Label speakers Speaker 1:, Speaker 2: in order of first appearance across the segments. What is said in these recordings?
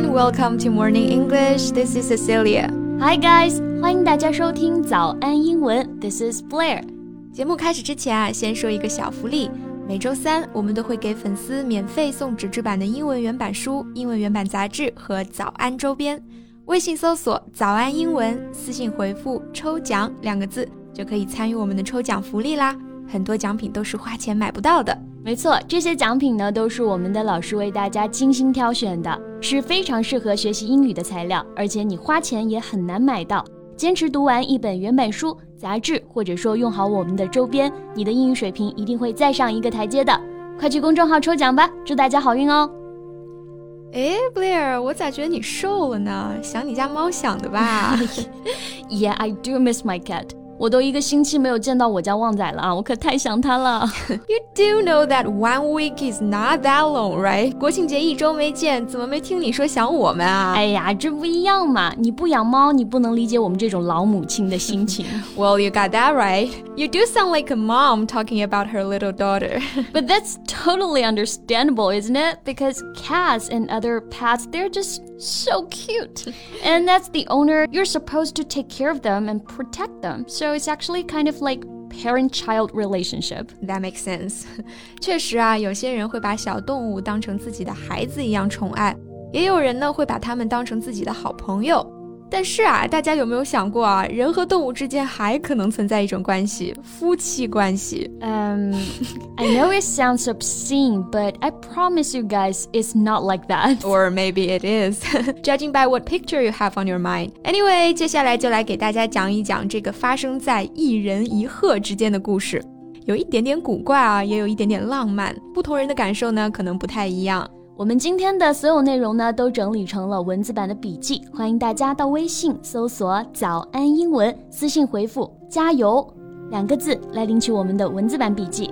Speaker 1: everyone, welcome to Morning English. This is Cecilia.
Speaker 2: Hi guys，欢迎大家收听早安英文。This is Blair。
Speaker 1: 节目开始之前啊，先说一个小福利。每周三我们都会给粉丝免费送纸质版的英文原版书、英文原版杂志和早安周边。微信搜索“早安英文”，私信回复“抽奖”两个字，就可以参与我们的抽奖福利啦。很多奖品都是花钱买不到的。
Speaker 2: 没错，这些奖品呢都是我们的老师为大家精心挑选的，是非常适合学习英语的材料，而且你花钱也很难买到。坚持读完一本原版书、杂志，或者说用好我们的周边，你的英语水平一定会再上一个台阶的。快去公众号抽奖吧，祝大家好运哦！
Speaker 1: 哎，Blair，我咋觉得你瘦了呢？想你家猫想的吧？
Speaker 2: Yeah, I do miss my cat. 我都一个星期没有见到我家旺仔了啊，我可太想他了。
Speaker 1: You do know that one week is not that long, right？国庆节一周没见，怎么没听你说想我们啊？
Speaker 2: 哎呀，这不一样嘛！你不养猫，你不能理解我们这种老母亲的心情。
Speaker 1: Well, you got that right. You do sound like a mom talking about her little daughter.
Speaker 2: But that's totally understandable, isn't it? Because cats and other pets, they're just so cute. And that's the owner, you're supposed to take care of them and protect them. So it's actually kind of like parent-child relationship.
Speaker 1: That makes sense. 确实啊，有些人会把小动物当成自己的孩子一样宠爱，也有人呢会把它们当成自己的好朋友。 但是啊，大家有没有想过啊，人和动物之间还可能存在一种关系——夫妻关系
Speaker 2: ？Um, I know it sounds obscene, but I promise you guys, it's not like that.
Speaker 1: Or maybe it is, judging by what picture you have on your mind. Anyway，接下来就来给大家讲一讲这个发生在一人一鹤之间的故事，有一点点古怪啊，也有一点点浪漫，不同人的感受呢，可能不太一样。
Speaker 2: 我们今天的所有内容呢，都整理成了文字版的笔记，欢迎大家到微信搜索“早安英文”，私信回复“加油”两个字来领取我们的文字版笔记。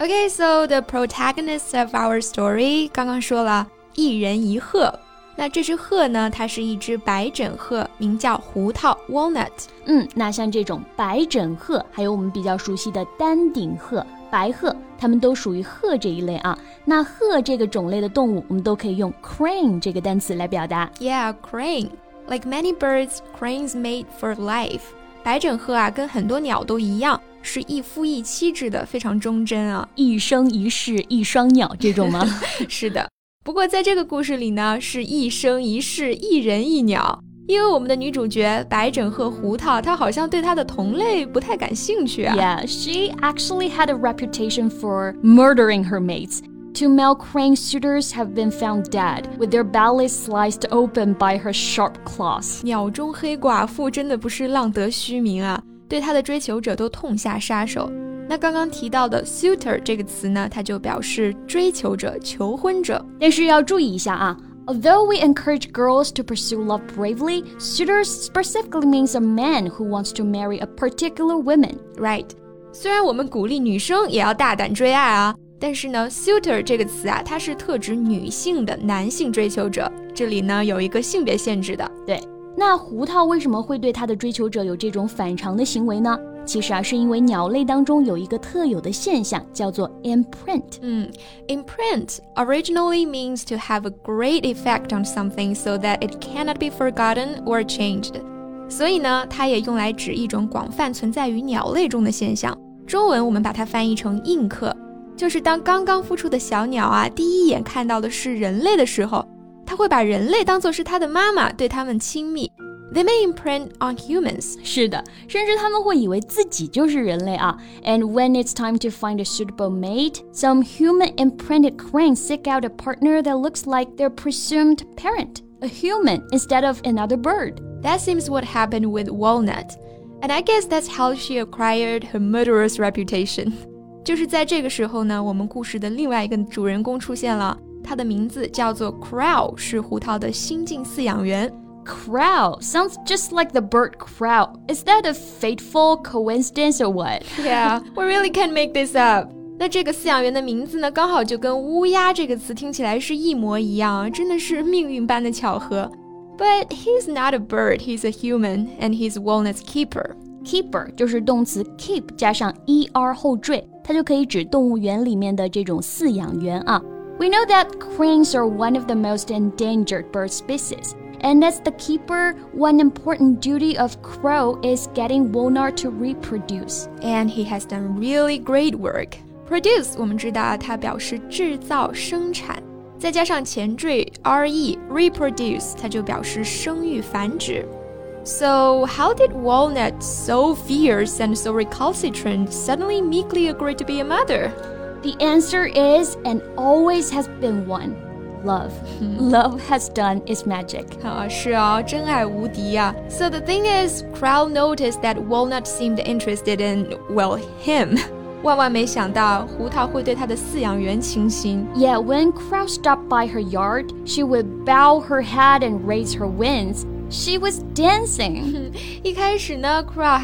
Speaker 1: Okay, so the protagonist of our story 刚刚说了一人一鹤，那这只鹤呢，它是一只白枕鹤，名叫胡桃 （walnut）。
Speaker 2: 嗯，那像这种白枕鹤，还有我们比较熟悉的丹顶鹤。白鹤，它们都属于鹤这一类啊。那鹤这个种类的动物，我们都可以用 crane 这个单词来表达。
Speaker 1: Yeah, crane. Like many birds, cranes mate for life. 白枕鹤啊，跟很多鸟都一样，是一夫一妻制的，非常忠贞啊。
Speaker 2: 一生一世一双鸟这种吗？
Speaker 1: 是的。不过在这个故事里呢，是一生一世一人一鸟。因为我们的女主角白枕鹤胡桃，她好像对她的同类不太感兴趣啊。
Speaker 2: Yeah, she actually had a reputation for murdering her mates. Two male crane suitors have been found dead, with their bellies sliced open by her sharp claws.
Speaker 1: 鸟中黑寡妇真的不是浪得虚名啊，对她的追求者都痛下杀手。 那刚刚提到的 suitor 这个词呢，它就表示追求者、求婚者。
Speaker 2: 但是要注意一下啊。Although we encourage girls to pursue love bravely, suitors specifically means a man who wants to marry a particular woman,
Speaker 1: right? 虽然我们鼓励女生也要大胆追爱啊，但是呢，suitor 这个词啊，它是特指女性的男性追求者，这里呢有一个性别限制的。
Speaker 2: 对，那胡桃为什么会对它的追求者有这种反常的行为呢？其实啊，是因为鸟类当中有一个特有的现象，叫做 imprint。
Speaker 1: 嗯，imprint originally means to have a great effect on something so that it cannot be forgotten or changed。所以呢，它也用来指一种广泛存在于鸟类中的现象。中文我们把它翻译成印刻，就是当刚刚孵出的小鸟啊，第一眼看到的是人类的时候，它会把人类当做是它的妈妈，对它们亲密。They may imprint on humans.
Speaker 2: 是的，甚至他们会以为自己就是人类啊。And when it's time to find a suitable mate, some human imprinted cranes seek out a partner that looks like their presumed parent, a human instead of another bird.
Speaker 1: That seems what happened with Walnut. And I guess that's how she acquired her murderous reputation. 就是在这个时候呢，我们故事的另外一个主人公出现了， 他的名字叫做 Crowe，是胡桃的新晋饲养员。
Speaker 2: Crowe sounds just like the bird crow. Is that a fateful coincidence or what?
Speaker 1: yeah, we really can't make this up. 那这个饲养员的名字呢，刚好就跟乌鸦这个词听起来是一模一样，真的是命运般的巧合。But he's not a bird, he's a human, and he's walnut keeper.
Speaker 2: Keeper 就是动词 keep 加上 er 后缀，它就可以指动物园里面的这种饲养员啊。we know that cranes are one of the most endangered bird species, and as the keeper, one important duty of Crowe is getting Walnut to reproduce.
Speaker 1: And he has done really great work. Produce 我们知道它表示制造、生产，再加上前缀 re reproduce，它就表示生育、繁殖。So, how did Walnut, so fierce and so recalcitrant, suddenly meekly agree to be a mother?
Speaker 2: The answer is and always has been one. Love, hmm. love has done its magic.
Speaker 1: 啊，是啊，真爱无敌啊。So the thing is, Crowe noticed that Walnut seemed interested in, well, him. 万万没想到，胡桃会对他的饲养员倾心。
Speaker 2: Yeah, when Crowe stopped by her yard, she would bow her head and raise her wings. She was dancing.
Speaker 1: 一开始呢，Crowe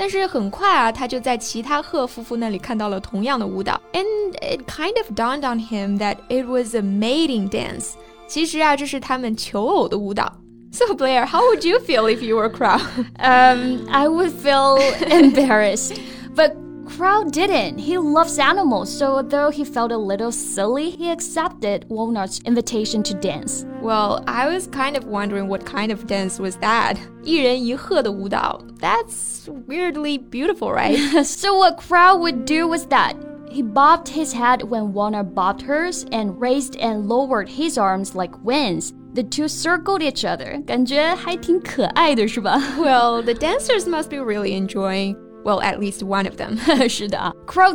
Speaker 1: 但是很快啊，他就在其他鹤夫妇那里看到了同样的舞蹈，and it kind of dawned on him that it was a mating dance。其实啊，这是他们求偶的舞蹈。So Blair, how would you feel if you were Crow?
Speaker 2: um, I would feel embarrassed, but Crowe didn't. He loves animals, so though he felt a little silly, he accepted Walnut's invitation to dance.
Speaker 1: Well, I was kind of wondering what kind of dance was that. 一人一鹤的舞蹈. That's weirdly beautiful, right?
Speaker 2: so what Crowe would do was that he bobbed his head when Walnut bobbed hers and raised and lowered his arms like winds. The two circled each other. 感觉还挺可爱的是吧?
Speaker 1: well, the dancers must be really enjoying well, at least one of them.
Speaker 2: 是的啊，Crowe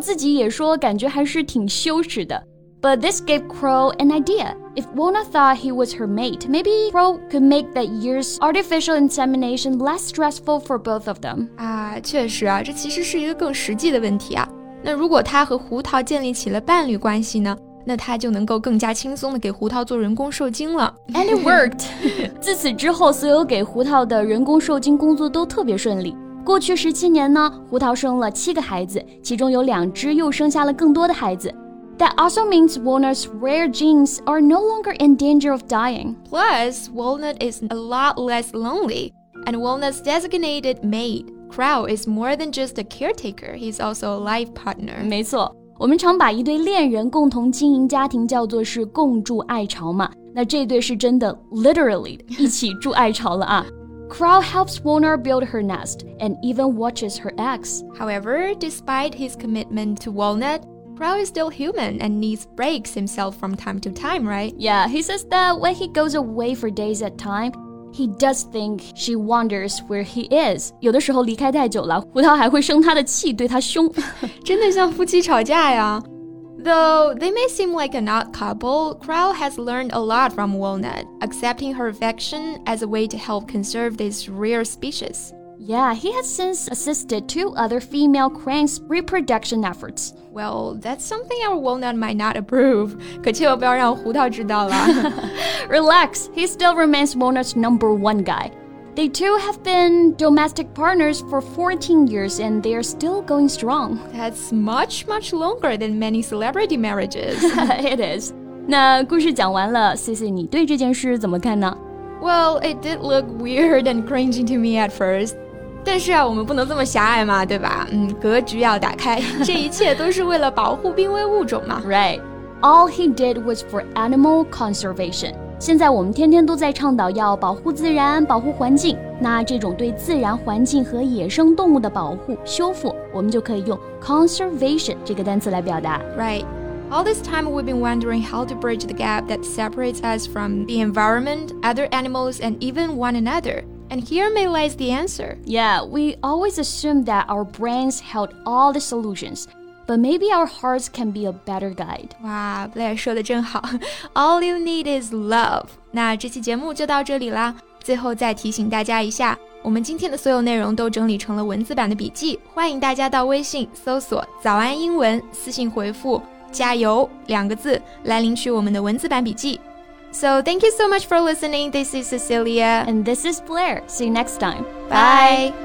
Speaker 2: this gave Crowe an idea. If Walnut thought he was her mate, maybe Crowe could make that year's artificial insemination less stressful for both of them.
Speaker 1: 啊，确实啊，这其实是一个更实际的问题啊。那如果他和胡桃建立起了伴侣关系呢？那他就能够更加轻松的给胡桃做人工受精了。
Speaker 2: And it worked. 自此之后，所有给胡桃的人工受精工作都特别顺利。过去十七年呢，胡桃生了七个孩子，其中有两只又生下了更多的孩子。That also means walnut's rare genes are no longer in danger of dying.
Speaker 1: Plus, walnut is a lot less lonely, and walnut's designated mate, Crowe, is more than just a caretaker, he's also a life partner.
Speaker 2: 没错，我们常把一对恋人共同经营家庭叫做是共筑爱巢嘛。那这对是真的 Crowe helps Walnut build her nest and even watches her eggs.
Speaker 1: However, despite his commitment to Walnut, Crowe is still human and needs breaks himself from time to time, right?
Speaker 2: Yeah, he says that when he goes away for days at time, he does think she wonders where he is. 有的时候离开太久了，胡桃还会生他的气，对他凶。
Speaker 1: 真的像夫妻吵架呀。Though they may seem like an odd couple, Crowe has learned a lot from Walnut, accepting her affection as a way to help conserve this rare species.
Speaker 2: Yeah, he has since assisted two other female cranes' reproduction efforts.
Speaker 1: Well, that's something our walnut might not approve.
Speaker 2: Relax, he still remains walnut's number one guy. They two have been domestic partners for 14 years and they are still going strong.
Speaker 1: That's much, much longer than many celebrity marriages.
Speaker 2: it is. 那故事讲完了，C C，你对这件事怎么看呢？
Speaker 1: Well, it did look weird and cringy to me at first. 但是啊，我们不能这么狭隘嘛，对吧？嗯，格局要打开，这一切都是为了保护濒危物种嘛。
Speaker 2: Right. All he did was for animal conservation. 现在我们天天都在倡导要保护自然、保护环境。那这种对自然环境和野生动物的保护、修复，我们就可以用 conservation 这个单词来表达。
Speaker 1: Right. All this time, we've been wondering how to bridge the gap that separates us from the environment, other animals, and even one another. And here may lies the answer.
Speaker 2: Yeah, we always assumed that our brains held all the solutions. But maybe our hearts can be a better guide.
Speaker 1: 哇，Blair 说的真好，All you need is love。那这期节目就到这里啦。最后再提醒大家一下，我们今天的所有内容都整理成了文字版的笔记，欢迎大家到微信搜索“早安英文”，私信回复“加油”两个字来领取我们的文字版笔记。So thank you so much for listening. This is Cecilia.
Speaker 2: And this is Blair. See you next time.
Speaker 1: Bye. Bye.